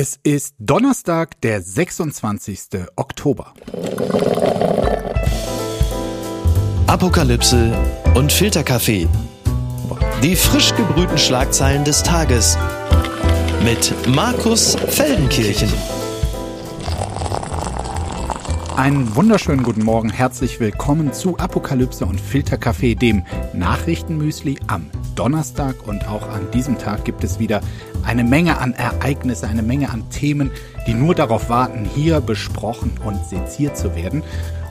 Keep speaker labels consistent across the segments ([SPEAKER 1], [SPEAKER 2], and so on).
[SPEAKER 1] Es ist Donnerstag, der 26. Oktober.
[SPEAKER 2] Apokalypse und Filterkaffee. Die frisch gebrühten Schlagzeilen des Tages mit Markus Feldenkirchen.
[SPEAKER 1] Einen wunderschönen guten Morgen, herzlich willkommen zu Apokalypse und Filterkaffee, dem Nachrichtenmüsli am Donnerstag. Und auch an diesem Tag gibt es wieder eine Menge an Ereignisse, eine Menge an Themen, die nur darauf warten, hier besprochen und seziert zu werden.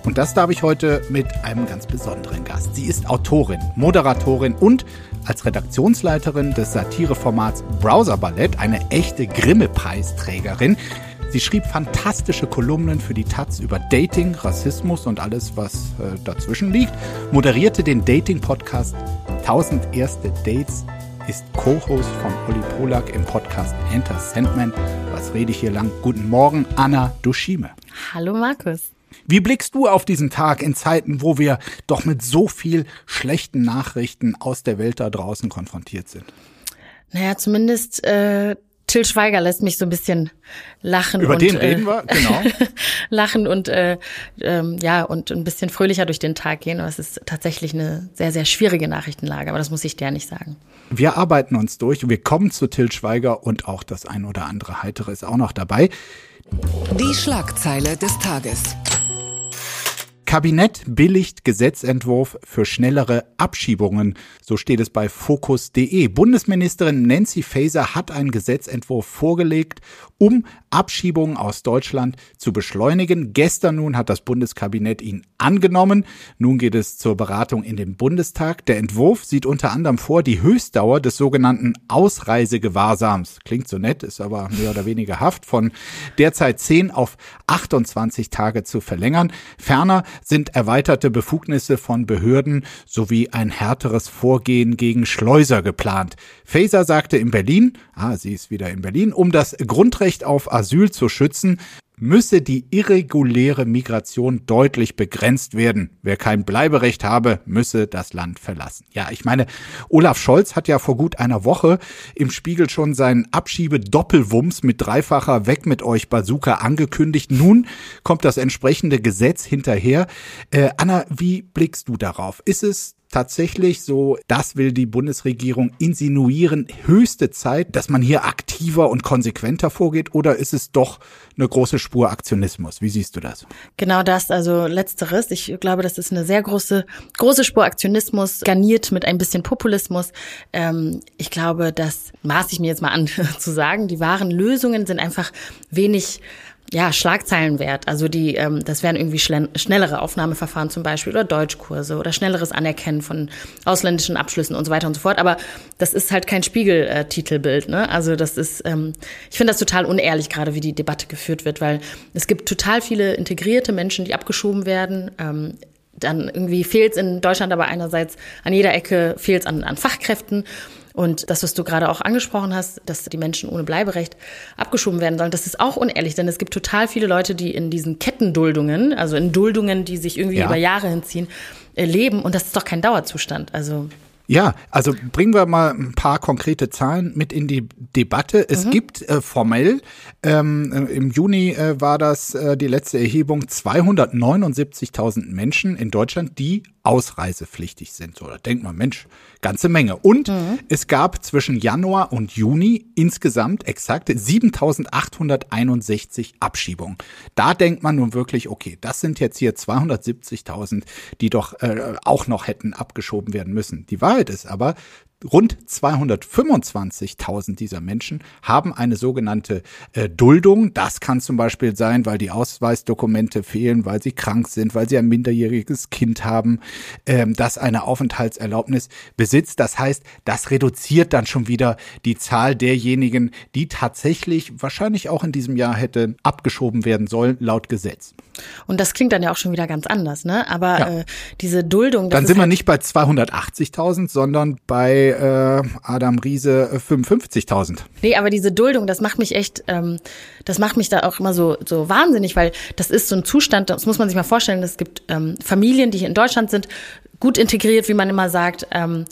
[SPEAKER 1] Und das darf ich heute mit einem ganz besonderen Gast. Sie ist Autorin, Moderatorin und als Redaktionsleiterin des Satireformats Browser Ballett eine echte Grimme-Preisträgerin. Sie schrieb fantastische Kolumnen für die Taz über Dating, Rassismus und alles, was äh, dazwischen liegt, moderierte den Dating-Podcast 1000 erste Dates, ist Co-Host von Olli Polak im Podcast Enter Sandman. Was rede ich hier lang? Guten Morgen, Anna Dushime.
[SPEAKER 3] Hallo Markus.
[SPEAKER 1] Wie blickst du auf diesen Tag in Zeiten, wo wir doch mit so viel schlechten Nachrichten aus der Welt da draußen konfrontiert sind?
[SPEAKER 3] Naja, zumindest äh, Till Schweiger lässt mich so ein bisschen lachen.
[SPEAKER 1] Über
[SPEAKER 3] und,
[SPEAKER 1] den
[SPEAKER 3] äh,
[SPEAKER 1] reden wir, genau.
[SPEAKER 3] lachen und äh, ähm, ja und ein bisschen fröhlicher durch den Tag gehen. Aber es ist tatsächlich eine sehr, sehr schwierige Nachrichtenlage, aber das muss ich dir nicht sagen.
[SPEAKER 1] Wir arbeiten uns durch. Wir kommen zu Till Schweiger und auch das ein oder andere Heitere ist auch noch dabei.
[SPEAKER 4] Die Schlagzeile des Tages.
[SPEAKER 1] Kabinett billigt Gesetzentwurf für schnellere Abschiebungen. So steht es bei Focus.de. Bundesministerin Nancy Faeser hat einen Gesetzentwurf vorgelegt, um Abschiebungen aus Deutschland zu beschleunigen. Gestern nun hat das Bundeskabinett ihn angenommen. Nun geht es zur Beratung in den Bundestag. Der Entwurf sieht unter anderem vor, die Höchstdauer des sogenannten Ausreisegewahrsams, klingt so nett, ist aber mehr oder weniger Haft, von derzeit 10 auf 28 Tage zu verlängern. Ferner sind erweiterte Befugnisse von Behörden sowie ein härteres Vorgehen gegen Schleuser geplant. Faeser sagte in Berlin, ah, sie ist wieder in Berlin, um das Grundrecht auf Asyl zu schützen, müsse die irreguläre Migration deutlich begrenzt werden. Wer kein Bleiberecht habe, müsse das Land verlassen. Ja, ich meine, Olaf Scholz hat ja vor gut einer Woche im Spiegel schon seinen Abschiebe-Doppelwumms mit dreifacher Weg mit euch Bazooka angekündigt. Nun kommt das entsprechende Gesetz hinterher. Äh, Anna, wie blickst du darauf? Ist es tatsächlich so, das will die Bundesregierung insinuieren, höchste Zeit, dass man hier aktiver und konsequenter vorgeht oder ist es doch eine große Spur Aktionismus? Wie siehst du das?
[SPEAKER 3] Genau das, also letzteres. Ich glaube, das ist eine sehr große, große Spur Aktionismus, garniert mit ein bisschen Populismus. Ähm, ich glaube, das maß ich mir jetzt mal an zu sagen. Die wahren Lösungen sind einfach wenig ja, Schlagzeilen wert. Also die, ähm, das wären irgendwie schnellere Aufnahmeverfahren zum Beispiel oder Deutschkurse oder schnelleres Anerkennen von ausländischen Abschlüssen und so weiter und so fort. Aber das ist halt kein Spiegel-Titelbild. Ne? Also das ist, ähm, ich finde das total unehrlich, gerade wie die Debatte geführt wird, weil es gibt total viele integrierte Menschen, die abgeschoben werden. Ähm, dann irgendwie fehlt es in Deutschland aber einerseits an jeder Ecke fehlt es an, an Fachkräften. Und das, was du gerade auch angesprochen hast, dass die Menschen ohne Bleiberecht abgeschoben werden sollen, das ist auch unehrlich, denn es gibt total viele Leute, die in diesen Kettenduldungen, also in Duldungen, die sich irgendwie ja. über Jahre hinziehen, äh, leben. Und das ist doch kein Dauerzustand. Also
[SPEAKER 1] ja, also bringen wir mal ein paar konkrete Zahlen mit in die Debatte. Es mhm. gibt äh, formell, ähm, äh, im Juni äh, war das äh, die letzte Erhebung, 279.000 Menschen in Deutschland, die ausreisepflichtig sind. So, da denkt man, Mensch, ganze Menge. Und mhm. es gab zwischen Januar und Juni insgesamt exakt 7861 Abschiebungen. Da denkt man nun wirklich, okay, das sind jetzt hier 270.000, die doch äh, auch noch hätten abgeschoben werden müssen. Die Wahrheit ist aber, Rund 225.000 dieser Menschen haben eine sogenannte äh, Duldung. Das kann zum Beispiel sein, weil die Ausweisdokumente fehlen, weil sie krank sind, weil sie ein minderjähriges Kind haben, ähm, das eine Aufenthaltserlaubnis besitzt. Das heißt, das reduziert dann schon wieder die Zahl derjenigen, die tatsächlich wahrscheinlich auch in diesem Jahr hätte abgeschoben werden sollen, laut Gesetz.
[SPEAKER 3] Und das klingt dann ja auch schon wieder ganz anders, ne? Aber ja. äh, diese Duldung.
[SPEAKER 1] Dann sind wir halt nicht bei 280.000, sondern bei äh, Adam Riese 55.000.
[SPEAKER 3] Nee, aber diese Duldung, das macht mich echt, ähm, das macht mich da auch immer so, so wahnsinnig, weil das ist so ein Zustand, das muss man sich mal vorstellen, es gibt ähm, Familien, die hier in Deutschland sind, gut integriert, wie man immer sagt, ähm,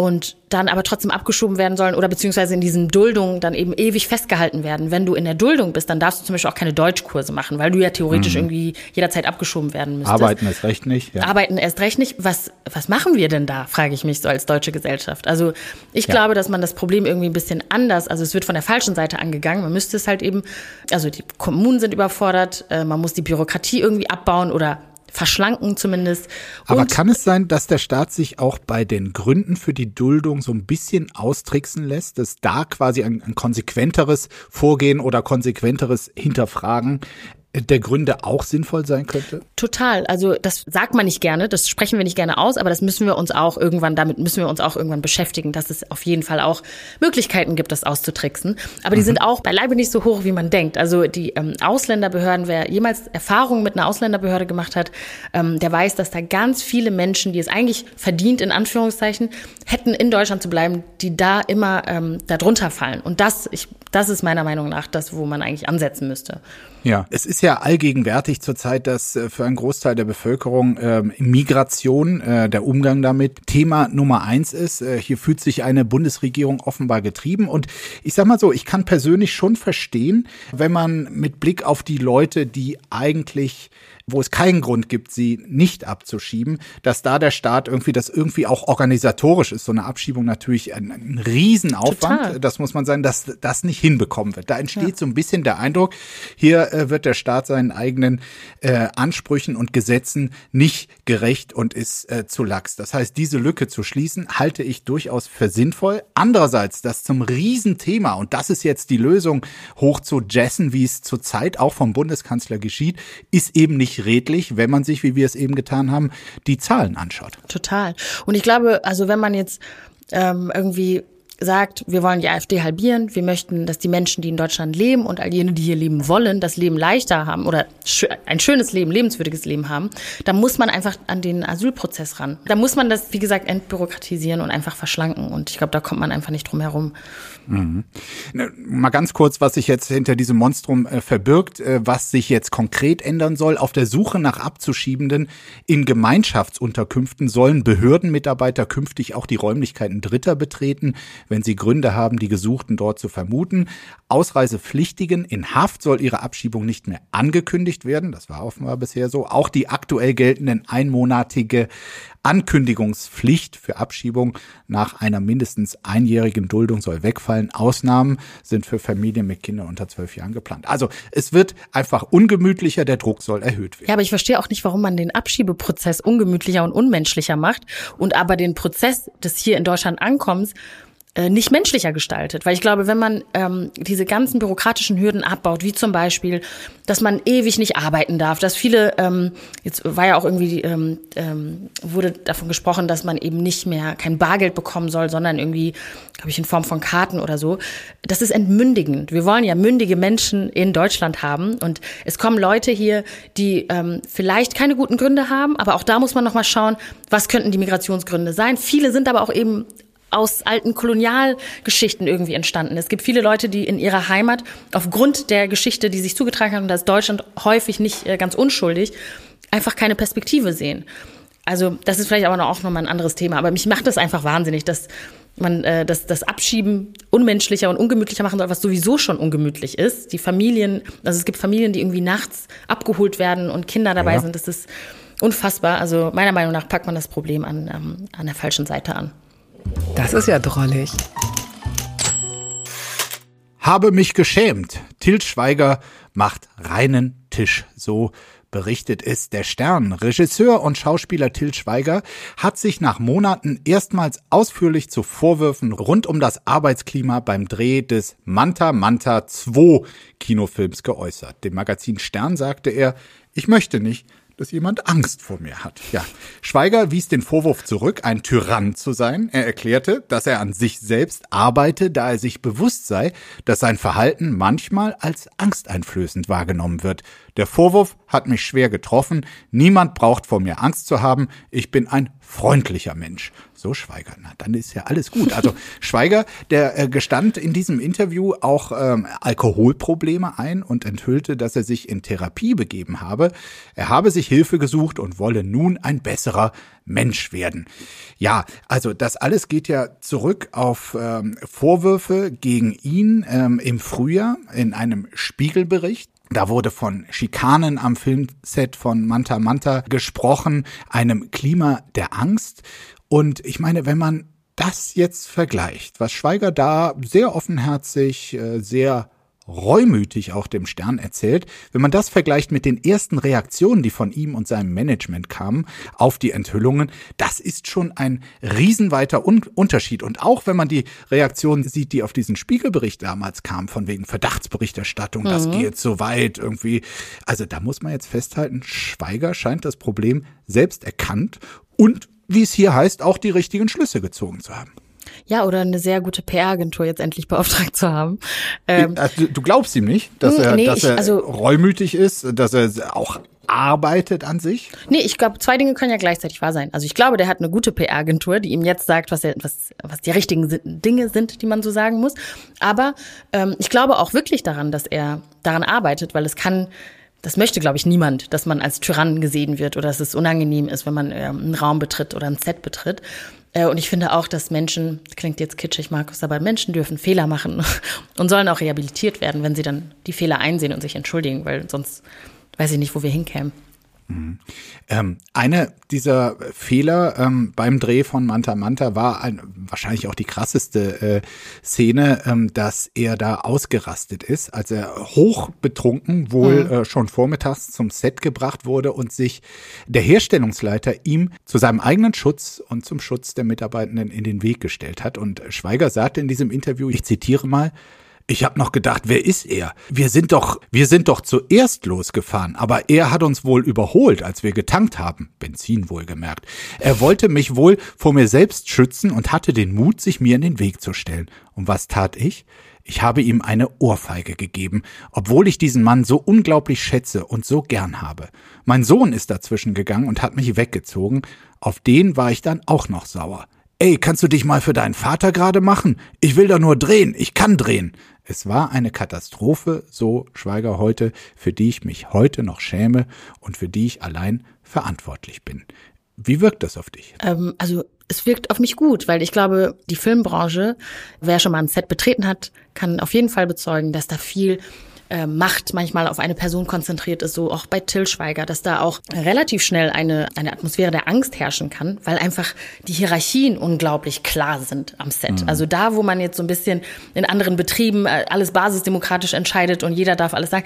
[SPEAKER 3] und dann aber trotzdem abgeschoben werden sollen oder beziehungsweise in diesen Duldungen dann eben ewig festgehalten werden. Wenn du in der Duldung bist, dann darfst du zum Beispiel auch keine Deutschkurse machen, weil du ja theoretisch mhm. irgendwie jederzeit abgeschoben werden müsstest.
[SPEAKER 1] Arbeiten erst recht nicht.
[SPEAKER 3] Ja. Arbeiten erst recht nicht. Was, was machen wir denn da, frage ich mich so als deutsche Gesellschaft. Also ich ja. glaube, dass man das Problem irgendwie ein bisschen anders, also es wird von der falschen Seite angegangen. Man müsste es halt eben, also die Kommunen sind überfordert, äh, man muss die Bürokratie irgendwie abbauen oder verschlanken zumindest.
[SPEAKER 1] Aber kann es sein, dass der Staat sich auch bei den Gründen für die Duldung so ein bisschen austricksen lässt, dass da quasi ein, ein konsequenteres Vorgehen oder konsequenteres Hinterfragen der Gründe auch sinnvoll sein könnte?
[SPEAKER 3] Total. Also das sagt man nicht gerne, das sprechen wir nicht gerne aus, aber das müssen wir uns auch irgendwann, damit müssen wir uns auch irgendwann beschäftigen, dass es auf jeden Fall auch Möglichkeiten gibt, das auszutricksen. Aber die mhm. sind auch beileibe nicht so hoch, wie man denkt. Also die ähm, Ausländerbehörden, wer jemals Erfahrungen mit einer Ausländerbehörde gemacht hat, ähm, der weiß, dass da ganz viele Menschen, die es eigentlich verdient, in Anführungszeichen, hätten in Deutschland zu bleiben, die da immer ähm, darunter fallen. Und das, ich, das ist meiner Meinung nach das, wo man eigentlich ansetzen müsste.
[SPEAKER 1] Ja, es ist ja allgegenwärtig zurzeit, dass äh, für einen Großteil der Bevölkerung äh, Migration, äh, der Umgang damit Thema Nummer eins ist. Äh, hier fühlt sich eine Bundesregierung offenbar getrieben. Und ich sag mal so, ich kann persönlich schon verstehen, wenn man mit Blick auf die Leute, die eigentlich wo es keinen Grund gibt, sie nicht abzuschieben, dass da der Staat irgendwie das irgendwie auch organisatorisch ist. So eine Abschiebung natürlich ein, ein Riesenaufwand. Total. Das muss man sagen, dass das nicht hinbekommen wird. Da entsteht ja. so ein bisschen der Eindruck, hier äh, wird der Staat seinen eigenen äh, Ansprüchen und Gesetzen nicht gerecht und ist äh, zu lax. Das heißt, diese Lücke zu schließen, halte ich durchaus für sinnvoll. Andererseits, das zum Riesenthema, und das ist jetzt die Lösung, hoch zu jessen, wie es zurzeit auch vom Bundeskanzler geschieht, ist eben nicht redlich, wenn man sich, wie wir es eben getan haben, die Zahlen anschaut.
[SPEAKER 3] Total. Und ich glaube, also wenn man jetzt ähm, irgendwie sagt, wir wollen die AfD halbieren, wir möchten, dass die Menschen, die in Deutschland leben und all jene, die hier leben wollen, das Leben leichter haben oder ein schönes Leben, lebenswürdiges Leben haben, dann muss man einfach an den Asylprozess ran. Da muss man das, wie gesagt, entbürokratisieren und einfach verschlanken. Und ich glaube, da kommt man einfach nicht drum herum.
[SPEAKER 1] Mhm. Mal ganz kurz, was sich jetzt hinter diesem Monstrum äh, verbirgt, äh, was sich jetzt konkret ändern soll. Auf der Suche nach Abzuschiebenden in Gemeinschaftsunterkünften sollen Behördenmitarbeiter künftig auch die Räumlichkeiten Dritter betreten, wenn sie Gründe haben, die Gesuchten dort zu vermuten. Ausreisepflichtigen in Haft soll ihre Abschiebung nicht mehr angekündigt werden. Das war offenbar bisher so. Auch die aktuell geltenden einmonatige Ankündigungspflicht für Abschiebung nach einer mindestens einjährigen Duldung soll wegfallen. Ausnahmen sind für Familien mit Kindern unter zwölf Jahren geplant. Also es wird einfach ungemütlicher, der Druck soll erhöht werden.
[SPEAKER 3] Ja, aber ich verstehe auch nicht, warum man den Abschiebeprozess ungemütlicher und unmenschlicher macht und aber den Prozess des hier in Deutschland Ankommens nicht menschlicher gestaltet. Weil ich glaube, wenn man ähm, diese ganzen bürokratischen Hürden abbaut, wie zum Beispiel, dass man ewig nicht arbeiten darf, dass viele, ähm, jetzt war ja auch irgendwie, ähm, ähm, wurde davon gesprochen, dass man eben nicht mehr kein Bargeld bekommen soll, sondern irgendwie, glaube ich, in Form von Karten oder so. Das ist entmündigend. Wir wollen ja mündige Menschen in Deutschland haben und es kommen Leute hier, die ähm, vielleicht keine guten Gründe haben, aber auch da muss man nochmal schauen, was könnten die Migrationsgründe sein. Viele sind aber auch eben aus alten Kolonialgeschichten irgendwie entstanden. Es gibt viele Leute, die in ihrer Heimat aufgrund der Geschichte, die sich zugetragen hat, und da ist Deutschland häufig nicht äh, ganz unschuldig, einfach keine Perspektive sehen. Also das ist vielleicht aber auch nochmal ein anderes Thema. Aber mich macht das einfach wahnsinnig, dass man äh, das, das Abschieben unmenschlicher und ungemütlicher machen soll, was sowieso schon ungemütlich ist. Die Familien, also es gibt Familien, die irgendwie nachts abgeholt werden und Kinder dabei ja. sind. Das ist unfassbar. Also meiner Meinung nach packt man das Problem an, ähm, an der falschen Seite an.
[SPEAKER 4] Das ist ja drollig.
[SPEAKER 1] Habe mich geschämt. Til Schweiger macht reinen Tisch. So berichtet es der Stern. Regisseur und Schauspieler Til Schweiger hat sich nach Monaten erstmals ausführlich zu Vorwürfen rund um das Arbeitsklima beim Dreh des Manta Manta 2 Kinofilms geäußert. Dem Magazin Stern sagte er, ich möchte nicht, dass jemand Angst vor mir hat. Ja, Schweiger wies den Vorwurf zurück, ein Tyrann zu sein. Er erklärte, dass er an sich selbst arbeite, da er sich bewusst sei, dass sein Verhalten manchmal als angsteinflößend wahrgenommen wird. Der Vorwurf hat mich schwer getroffen. Niemand braucht vor mir Angst zu haben. Ich bin ein freundlicher Mensch. So Schweiger, na dann ist ja alles gut. Also Schweiger, der äh, gestand in diesem Interview auch ähm, Alkoholprobleme ein und enthüllte, dass er sich in Therapie begeben habe. Er habe sich Hilfe gesucht und wolle nun ein besserer Mensch werden. Ja, also das alles geht ja zurück auf ähm, Vorwürfe gegen ihn ähm, im Frühjahr in einem Spiegelbericht. Da wurde von Schikanen am Filmset von Manta Manta gesprochen, einem Klima der Angst. Und ich meine, wenn man das jetzt vergleicht, was Schweiger da sehr offenherzig, äh, sehr reumütig auch dem Stern erzählt, wenn man das vergleicht mit den ersten Reaktionen, die von ihm und seinem Management kamen auf die Enthüllungen, das ist schon ein riesenweiter Un Unterschied. Und auch wenn man die Reaktionen sieht, die auf diesen Spiegelbericht damals kamen, von wegen Verdachtsberichterstattung, mhm. das geht so weit irgendwie. Also da muss man jetzt festhalten, Schweiger scheint das Problem selbst erkannt und wie es hier heißt, auch die richtigen Schlüsse gezogen zu haben.
[SPEAKER 3] Ja, oder eine sehr gute PR-Agentur jetzt endlich beauftragt zu haben.
[SPEAKER 1] Ähm, also, du glaubst ihm nicht, dass hm, er, nee, dass er ich, also, reumütig ist, dass er auch arbeitet an sich?
[SPEAKER 3] Nee, ich glaube, zwei Dinge können ja gleichzeitig wahr sein. Also ich glaube, der hat eine gute PR-Agentur, die ihm jetzt sagt, was, er, was, was die richtigen Dinge sind, die man so sagen muss. Aber ähm, ich glaube auch wirklich daran, dass er daran arbeitet, weil es kann das möchte, glaube ich, niemand, dass man als Tyrann gesehen wird oder dass es unangenehm ist, wenn man äh, einen Raum betritt oder ein Set betritt. Äh, und ich finde auch, dass Menschen, klingt jetzt kitschig, Markus, aber Menschen dürfen Fehler machen und sollen auch rehabilitiert werden, wenn sie dann die Fehler einsehen und sich entschuldigen, weil sonst weiß ich nicht, wo wir hinkämen.
[SPEAKER 1] Mhm. Ähm, eine dieser Fehler ähm, beim Dreh von Manta Manta war ein, wahrscheinlich auch die krasseste äh, Szene, ähm, dass er da ausgerastet ist, als er hoch betrunken wohl mhm. äh, schon vormittags zum Set gebracht wurde und sich der Herstellungsleiter ihm zu seinem eigenen Schutz und zum Schutz der Mitarbeitenden in den Weg gestellt hat. Und Schweiger sagte in diesem Interview, ich zitiere mal, ich habe noch gedacht, wer ist er? Wir sind doch, wir sind doch zuerst losgefahren, aber er hat uns wohl überholt, als wir getankt haben. Benzin wohlgemerkt. Er wollte mich wohl vor mir selbst schützen und hatte den Mut, sich mir in den Weg zu stellen. Und was tat ich? Ich habe ihm eine Ohrfeige gegeben, obwohl ich diesen Mann so unglaublich schätze und so gern habe. Mein Sohn ist dazwischen gegangen und hat mich weggezogen. Auf den war ich dann auch noch sauer. Ey, kannst du dich mal für deinen Vater gerade machen? Ich will da nur drehen, ich kann drehen. Es war eine Katastrophe, so Schweiger heute, für die ich mich heute noch schäme und für die ich allein verantwortlich bin. Wie wirkt das auf dich?
[SPEAKER 3] Ähm, also es wirkt auf mich gut, weil ich glaube, die Filmbranche, wer schon mal ein Set betreten hat, kann auf jeden Fall bezeugen, dass da viel äh, Macht manchmal auf eine Person konzentriert ist, so auch bei Till Schweiger, dass da auch relativ schnell eine, eine Atmosphäre der Angst herrschen kann, weil einfach die Hierarchien unglaublich klar sind am Set. Mhm. Also da, wo man jetzt so ein bisschen in anderen Betrieben äh, alles basisdemokratisch entscheidet und jeder darf alles sagen,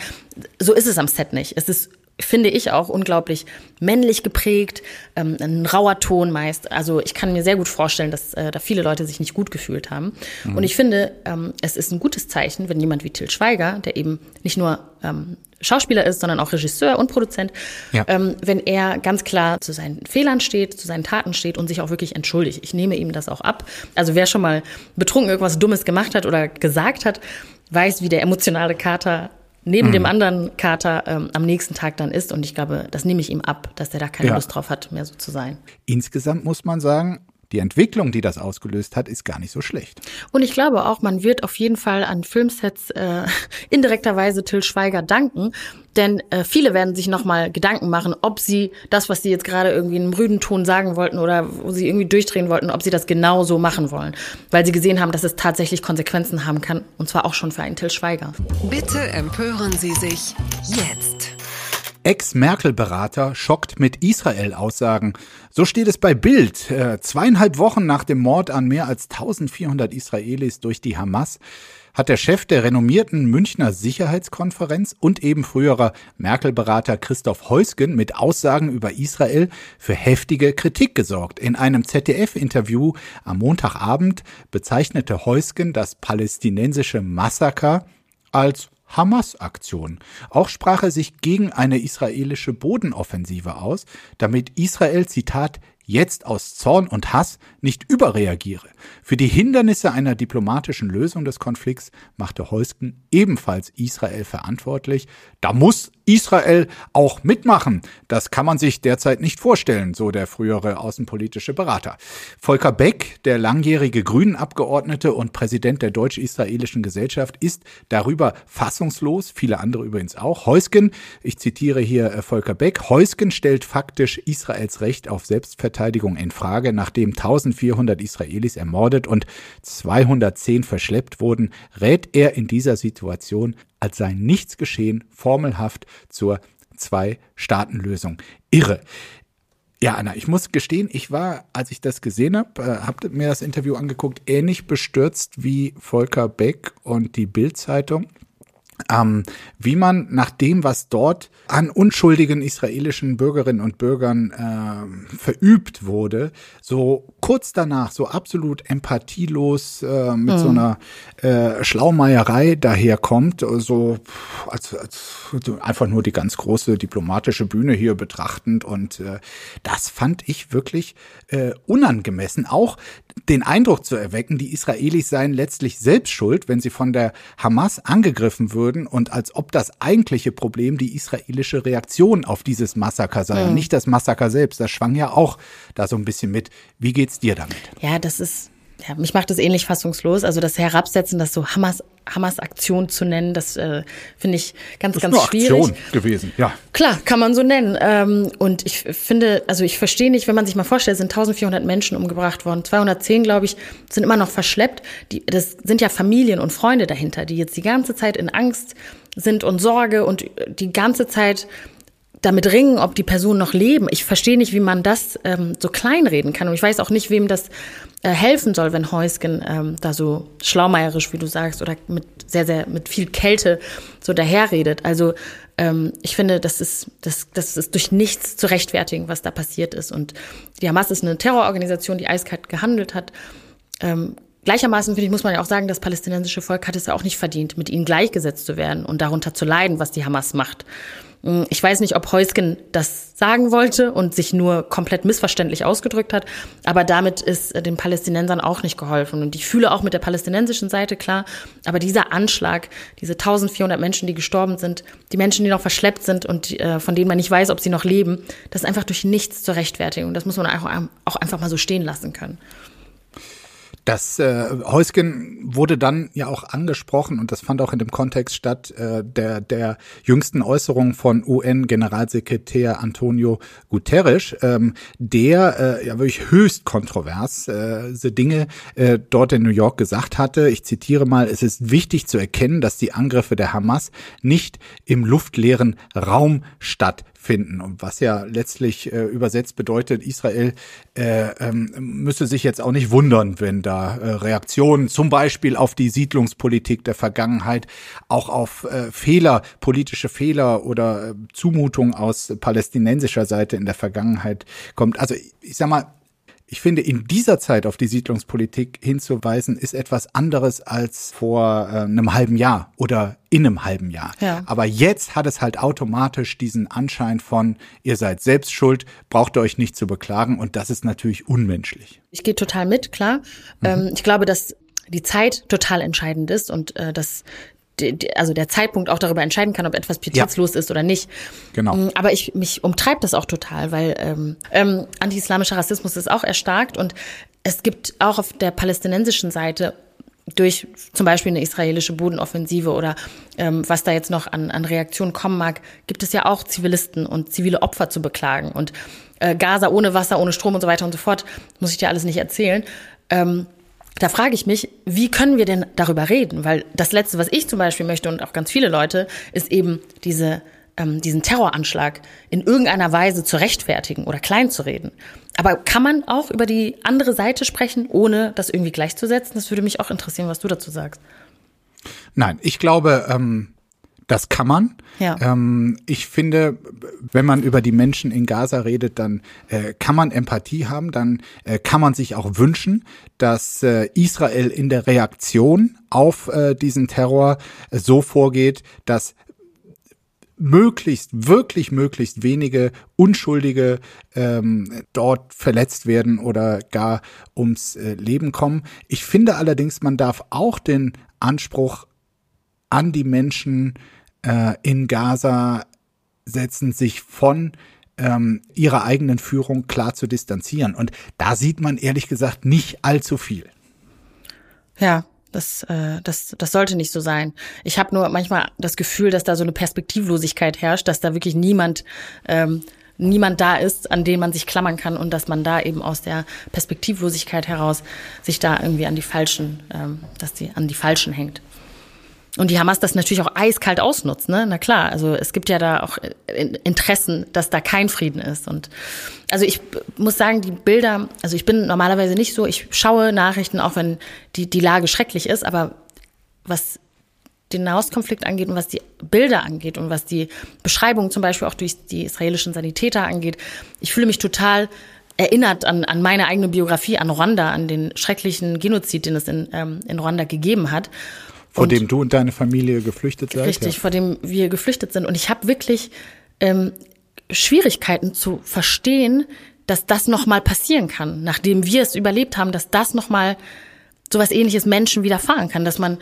[SPEAKER 3] so ist es am Set nicht. Es ist finde ich auch unglaublich männlich geprägt, ähm, ein rauer Ton meist. Also ich kann mir sehr gut vorstellen, dass äh, da viele Leute sich nicht gut gefühlt haben. Mhm. Und ich finde, ähm, es ist ein gutes Zeichen, wenn jemand wie Till Schweiger, der eben nicht nur ähm, Schauspieler ist, sondern auch Regisseur und Produzent, ja. ähm, wenn er ganz klar zu seinen Fehlern steht, zu seinen Taten steht und sich auch wirklich entschuldigt. Ich nehme ihm das auch ab. Also wer schon mal betrunken irgendwas Dummes gemacht hat oder gesagt hat, weiß, wie der emotionale Kater neben mhm. dem anderen Kater ähm, am nächsten Tag dann ist. Und ich glaube, das nehme ich ihm ab, dass er da keine ja. Lust drauf hat, mehr so zu sein.
[SPEAKER 1] Insgesamt muss man sagen, die Entwicklung, die das ausgelöst hat, ist gar nicht so schlecht.
[SPEAKER 3] Und ich glaube auch, man wird auf jeden Fall an Filmsets äh, indirekterweise Till Schweiger danken, denn äh, viele werden sich nochmal Gedanken machen, ob sie das, was sie jetzt gerade irgendwie in einem rüden Ton sagen wollten oder wo sie irgendwie durchdrehen wollten, ob sie das genau so machen wollen. Weil sie gesehen haben, dass es tatsächlich Konsequenzen haben kann. Und zwar auch schon für einen Till Schweiger.
[SPEAKER 2] Bitte empören Sie sich jetzt.
[SPEAKER 1] Ex-Merkel-Berater schockt mit Israel-Aussagen. So steht es bei Bild. Äh, zweieinhalb Wochen nach dem Mord an mehr als 1400 Israelis durch die Hamas hat der Chef der renommierten Münchner Sicherheitskonferenz und eben früherer Merkel-Berater Christoph Heusgen mit Aussagen über Israel für heftige Kritik gesorgt. In einem ZDF-Interview am Montagabend bezeichnete Heusgen das palästinensische Massaker als Hamas-Aktion. Auch sprach er sich gegen eine israelische Bodenoffensive aus, damit Israel, Zitat, jetzt aus Zorn und Hass nicht überreagiere. Für die Hindernisse einer diplomatischen Lösung des Konflikts machte Heusken ebenfalls Israel verantwortlich. Da muss Israel auch mitmachen. Das kann man sich derzeit nicht vorstellen, so der frühere außenpolitische Berater. Volker Beck, der langjährige Grünen-Abgeordnete und Präsident der deutsch-israelischen Gesellschaft, ist darüber fassungslos, viele andere übrigens auch. Heusgen, ich zitiere hier äh, Volker Beck, Heusgen stellt faktisch Israels Recht auf Selbstverteidigung in Frage, nachdem 1400 Israelis ermordet und 210 verschleppt wurden, rät er in dieser Situation als sei nichts geschehen, formelhaft zur Zwei-Staaten-Lösung. Irre. Ja, Anna, ich muss gestehen, ich war, als ich das gesehen habe, äh, habe mir das Interview angeguckt, ähnlich bestürzt wie Volker Beck und die Bild-Zeitung ähm, wie man nach dem, was dort an unschuldigen israelischen Bürgerinnen und Bürgern äh, verübt wurde, so kurz danach so absolut empathielos äh, mit mhm. so einer äh, Schlaumeierei daherkommt, so als, als einfach nur die ganz große diplomatische Bühne hier betrachtend und äh, das fand ich wirklich äh, unangemessen. Auch den Eindruck zu erwecken, die Israelis seien letztlich selbst schuld, wenn sie von der Hamas angegriffen würden und als ob das eigentliche Problem die israelische Reaktion auf dieses Massaker sei, mhm. nicht das Massaker selbst. Das schwang ja auch da so ein bisschen mit. Wie geht's dir damit?
[SPEAKER 3] Ja, das ist ja, mich macht das ähnlich fassungslos. Also das Herabsetzen, das so Hamas, Hamas-Aktion zu nennen, das äh, finde ich ganz, das ist ganz nur schwierig. Aktion
[SPEAKER 1] gewesen, ja.
[SPEAKER 3] Klar, kann man so nennen. Ähm, und ich finde, also ich verstehe nicht, wenn man sich mal vorstellt, sind 1400 Menschen umgebracht worden, 210, glaube ich, sind immer noch verschleppt. Die, das sind ja Familien und Freunde dahinter, die jetzt die ganze Zeit in Angst sind und Sorge und die ganze Zeit damit ringen, ob die Personen noch leben. Ich verstehe nicht, wie man das ähm, so kleinreden kann. Und ich weiß auch nicht, wem das äh, helfen soll, wenn Heusgen ähm, da so schlaumeierisch, wie du sagst, oder mit sehr, sehr, mit viel Kälte so daherredet. Also ähm, ich finde, das ist, das, das ist durch nichts zu rechtfertigen, was da passiert ist. Und die Hamas ist eine Terrororganisation, die eiskalt gehandelt hat. Ähm, Gleichermaßen, finde ich, muss man ja auch sagen, das palästinensische Volk hat es ja auch nicht verdient, mit ihnen gleichgesetzt zu werden und darunter zu leiden, was die Hamas macht. Hm, ich weiß nicht, ob Heusgen das sagen wollte und sich nur komplett missverständlich ausgedrückt hat, aber damit ist den Palästinensern auch nicht geholfen. Und ich fühle auch mit der palästinensischen Seite klar, aber dieser Anschlag, diese 1400 Menschen, die gestorben sind, die Menschen, die noch verschleppt sind und äh, von denen man nicht weiß, ob sie noch leben, das ist einfach durch nichts zur Rechtfertigung. Das muss man auch einfach mal so stehen lassen können.
[SPEAKER 1] Das äh, Heusgen wurde dann ja auch angesprochen und das fand auch in dem Kontext statt äh, der der jüngsten Äußerung von UN-Generalsekretär Antonio Guterres, ähm, der äh, ja wirklich höchst kontrovers äh, Dinge äh, dort in New York gesagt hatte. Ich zitiere mal: Es ist wichtig zu erkennen, dass die Angriffe der Hamas nicht im luftleeren Raum statt finden. Und was ja letztlich äh, übersetzt bedeutet, Israel äh, ähm, müsse sich jetzt auch nicht wundern, wenn da äh, Reaktionen zum Beispiel auf die Siedlungspolitik der Vergangenheit, auch auf äh, Fehler, politische Fehler oder äh, Zumutung aus palästinensischer Seite in der Vergangenheit kommt. Also ich sag mal, ich finde, in dieser Zeit auf die Siedlungspolitik hinzuweisen, ist etwas anderes als vor äh, einem halben Jahr oder in einem halben Jahr. Ja. Aber jetzt hat es halt automatisch diesen Anschein von, ihr seid selbst schuld, braucht ihr euch nicht zu beklagen und das ist natürlich unmenschlich.
[SPEAKER 3] Ich gehe total mit, klar. Mhm. Ähm, ich glaube, dass die Zeit total entscheidend ist und äh, dass also der Zeitpunkt auch darüber entscheiden kann, ob etwas pietätslos ja. ist oder nicht.
[SPEAKER 1] Genau. Mm,
[SPEAKER 3] aber ich mich umtreibt das auch total, weil ähm, ähm, anti-islamischer Rassismus ist auch erstarkt und es gibt auch auf der palästinensischen Seite durch zum Beispiel eine israelische Bodenoffensive oder ähm, was da jetzt noch an, an Reaktionen kommen mag, gibt es ja auch Zivilisten und zivile Opfer zu beklagen. Und äh, Gaza ohne Wasser, ohne Strom und so weiter und so fort, muss ich dir alles nicht erzählen. Ähm, da frage ich mich, wie können wir denn darüber reden? Weil das Letzte, was ich zum Beispiel möchte und auch ganz viele Leute, ist eben diese, ähm, diesen Terroranschlag in irgendeiner Weise zu rechtfertigen oder klein zu reden. Aber kann man auch über die andere Seite sprechen, ohne das irgendwie gleichzusetzen? Das würde mich auch interessieren, was du dazu sagst.
[SPEAKER 1] Nein, ich glaube, ähm, das kann man. Ja. Ähm, ich finde, wenn man über die Menschen in Gaza redet, dann äh, kann man Empathie haben, dann äh, kann man sich auch wünschen, dass äh, Israel in der Reaktion auf äh, diesen Terror so vorgeht, dass möglichst, wirklich möglichst wenige Unschuldige ähm, dort verletzt werden oder gar ums äh, Leben kommen. Ich finde allerdings, man darf auch den Anspruch an die Menschen äh, in Gaza setzen, sich von ähm, ihrer eigenen Führung klar zu distanzieren. Und da sieht man ehrlich gesagt nicht allzu viel.
[SPEAKER 3] Ja, das, äh, das, das sollte nicht so sein. Ich habe nur manchmal das Gefühl, dass da so eine Perspektivlosigkeit herrscht, dass da wirklich niemand ähm, niemand da ist, an den man sich klammern kann und dass man da eben aus der Perspektivlosigkeit heraus sich da irgendwie an die falschen, ähm, dass die an die falschen hängt. Und die Hamas das natürlich auch eiskalt ausnutzt, ne? Na klar, also es gibt ja da auch Interessen, dass da kein Frieden ist. Und also ich muss sagen, die Bilder, also ich bin normalerweise nicht so, ich schaue Nachrichten, auch wenn die, die Lage schrecklich ist, aber was den Nahostkonflikt angeht und was die Bilder angeht und was die Beschreibung zum Beispiel auch durch die israelischen Sanitäter angeht, ich fühle mich total erinnert an, an meine eigene Biografie, an Rwanda, an den schrecklichen Genozid, den es in, ähm, in Rwanda gegeben hat.
[SPEAKER 1] Vor und, dem du und deine Familie geflüchtet seid?
[SPEAKER 3] Richtig, ja. vor dem wir geflüchtet sind. Und ich habe wirklich ähm, Schwierigkeiten zu verstehen, dass das nochmal passieren kann, nachdem wir es überlebt haben, dass das nochmal sowas ähnliches Menschen widerfahren kann, dass man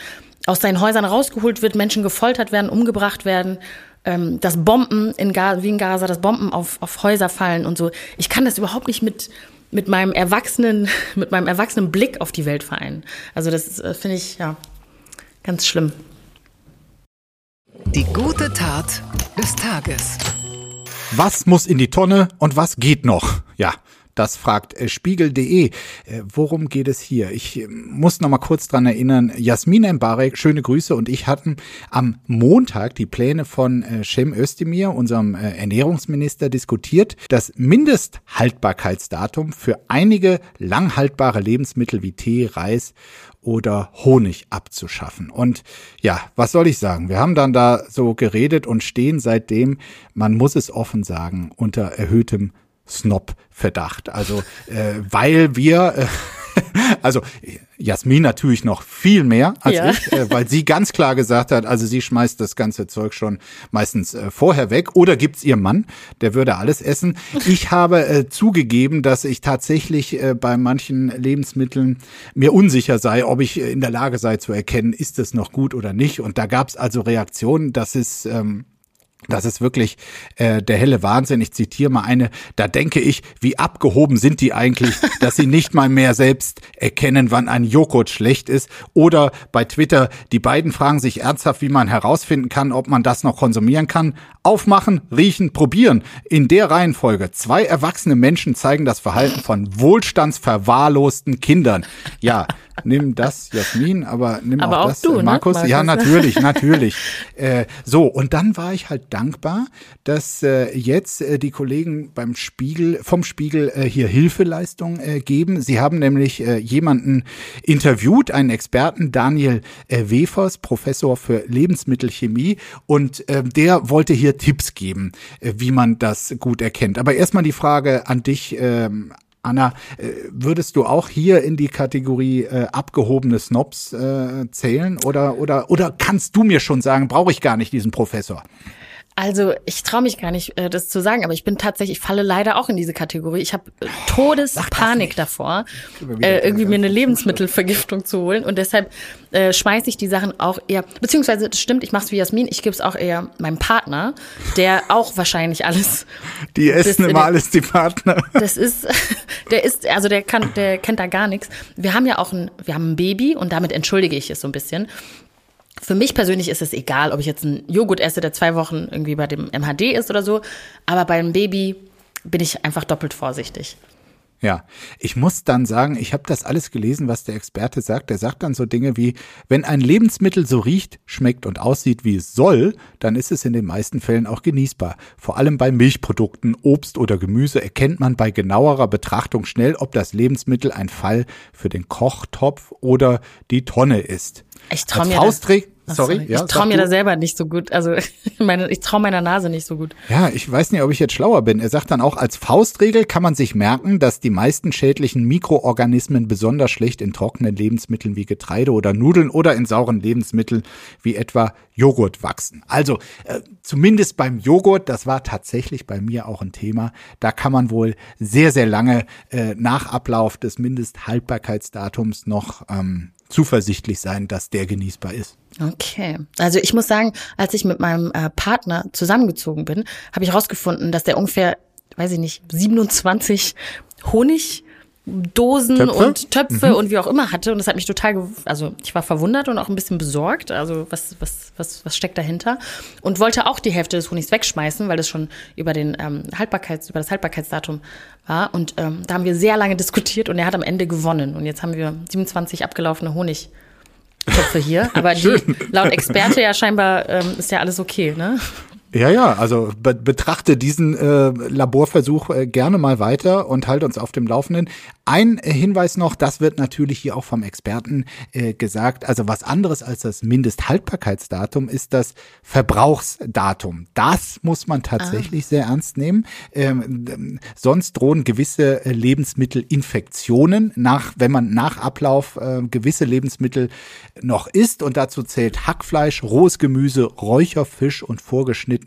[SPEAKER 3] aus seinen Häusern rausgeholt wird, Menschen gefoltert werden, umgebracht werden, ähm, dass Bomben in Gaza, wie in Gaza, dass Bomben auf, auf Häuser fallen und so. Ich kann das überhaupt nicht mit, mit meinem erwachsenen, mit meinem erwachsenen Blick auf die Welt vereinen. Also das äh, finde ich, ja, Ganz schlimm.
[SPEAKER 2] Die gute Tat des Tages.
[SPEAKER 1] Was muss in die Tonne und was geht noch? Ja, das fragt äh, spiegel.de. Äh, worum geht es hier? Ich äh, muss noch mal kurz dran erinnern. Jasmin Mbarek, schöne Grüße und ich hatten am Montag die Pläne von Cem Özdemir, unserem Ernährungsminister, diskutiert. Das Mindesthaltbarkeitsdatum für einige langhaltbare Lebensmittel wie Tee, Reis oder Honig abzuschaffen. Und ja, was soll ich sagen? Wir haben dann da so geredet und stehen seitdem, man muss es offen sagen, unter erhöhtem Snob-Verdacht. Also, äh, weil wir, äh, also Jasmin natürlich noch viel mehr als ja. ich, äh, weil sie ganz klar gesagt hat, also sie schmeißt das ganze Zeug schon meistens äh, vorher weg oder gibt's ihr Mann, der würde alles essen. Ich habe äh, zugegeben, dass ich tatsächlich äh, bei manchen Lebensmitteln mir unsicher sei, ob ich in der Lage sei zu erkennen, ist es noch gut oder nicht. Und da gab's also Reaktionen, das ist ähm, das ist wirklich äh, der helle Wahnsinn. Ich zitiere mal eine, da denke ich, wie abgehoben sind die eigentlich, dass sie nicht mal mehr selbst erkennen, wann ein Joghurt schlecht ist. Oder bei Twitter, die beiden fragen sich ernsthaft, wie man herausfinden kann, ob man das noch konsumieren kann. Aufmachen, riechen, probieren. In der Reihenfolge. Zwei erwachsene Menschen zeigen das Verhalten von wohlstandsverwahrlosten Kindern. Ja, nimm das, Jasmin, aber nimm aber auch, auch das, du, äh, Markus. Ne? Markus. Ja, natürlich, natürlich. äh, so, und dann war ich halt dankbar, dass äh, jetzt äh, die Kollegen beim Spiegel, vom Spiegel äh, hier Hilfeleistung äh, geben. Sie haben nämlich äh, jemanden interviewt, einen Experten, Daniel äh, Wefers, Professor für Lebensmittelchemie, und äh, der wollte hier Tipps geben, äh, wie man das gut erkennt. Aber erstmal die Frage an dich, äh, Anna, äh, würdest du auch hier in die Kategorie äh, abgehobene Snobs äh, zählen oder oder oder kannst du mir schon sagen, brauche ich gar nicht diesen Professor?
[SPEAKER 3] Also ich traue mich gar nicht, äh, das zu sagen, aber ich bin tatsächlich, ich falle leider auch in diese Kategorie. Ich habe Todespanik davor, äh, irgendwie mir eine Lebensmittelvergiftung zu holen und deshalb äh, schmeiße ich die Sachen auch eher, beziehungsweise das stimmt, ich mache es wie Jasmin, ich gebe es auch eher meinem Partner, der auch wahrscheinlich alles.
[SPEAKER 1] Die essen immer alles die Partner.
[SPEAKER 3] Das ist, der ist, also der kann, der kennt da gar nichts. Wir haben ja auch ein, wir haben ein Baby und damit entschuldige ich es so ein bisschen. Für mich persönlich ist es egal, ob ich jetzt einen Joghurt esse, der zwei Wochen irgendwie bei dem MHD ist oder so. Aber beim Baby bin ich einfach doppelt vorsichtig.
[SPEAKER 1] Ja, ich muss dann sagen, ich habe das alles gelesen, was der Experte sagt. Der sagt dann so Dinge wie, wenn ein Lebensmittel so riecht, schmeckt und aussieht, wie es soll, dann ist es in den meisten Fällen auch genießbar. Vor allem bei Milchprodukten, Obst oder Gemüse erkennt man bei genauerer Betrachtung schnell, ob das Lebensmittel ein Fall für den Kochtopf oder die Tonne ist.
[SPEAKER 3] Ich traue mir Faustregel, Ach,
[SPEAKER 1] sorry, ja,
[SPEAKER 3] ich traue mir
[SPEAKER 1] du.
[SPEAKER 3] da selber nicht so gut. Also meine, ich traue meiner Nase nicht so gut.
[SPEAKER 1] Ja, ich weiß nicht, ob ich jetzt schlauer bin. Er sagt dann auch, als Faustregel kann man sich merken, dass die meisten schädlichen Mikroorganismen besonders schlecht in trockenen Lebensmitteln wie Getreide oder Nudeln oder in sauren Lebensmitteln wie etwa Joghurt wachsen. Also äh, zumindest beim Joghurt, das war tatsächlich bei mir auch ein Thema, da kann man wohl sehr, sehr lange äh, nach Ablauf des Mindesthaltbarkeitsdatums noch ähm, zuversichtlich sein, dass der genießbar ist.
[SPEAKER 3] Okay. Also ich muss sagen, als ich mit meinem äh, Partner zusammengezogen bin, habe ich herausgefunden, dass der ungefähr, weiß ich nicht, 27 Honigdosen
[SPEAKER 1] Töpfe?
[SPEAKER 3] und Töpfe und wie auch immer hatte. Und das hat mich total, also ich war verwundert und auch ein bisschen besorgt. Also was, was, was, was steckt dahinter? Und wollte auch die Hälfte des Honigs wegschmeißen, weil das schon über den ähm, Haltbarkeits, über das Haltbarkeitsdatum war. Und ähm, da haben wir sehr lange diskutiert und er hat am Ende gewonnen. Und jetzt haben wir 27 abgelaufene Honig. Töpfe hier, aber die, laut Experte ja scheinbar ähm, ist ja alles okay, ne?
[SPEAKER 1] Ja, ja, also be betrachte diesen äh, Laborversuch äh, gerne mal weiter und halt uns auf dem Laufenden. Ein äh, Hinweis noch, das wird natürlich hier auch vom Experten äh, gesagt, also was anderes als das Mindesthaltbarkeitsdatum ist das Verbrauchsdatum. Das muss man tatsächlich sehr ernst nehmen. Ähm, ähm, sonst drohen gewisse äh, Lebensmittelinfektionen nach, wenn man nach Ablauf äh, gewisse Lebensmittel noch isst und dazu zählt Hackfleisch, rohes Gemüse, Räucherfisch und vorgeschnittene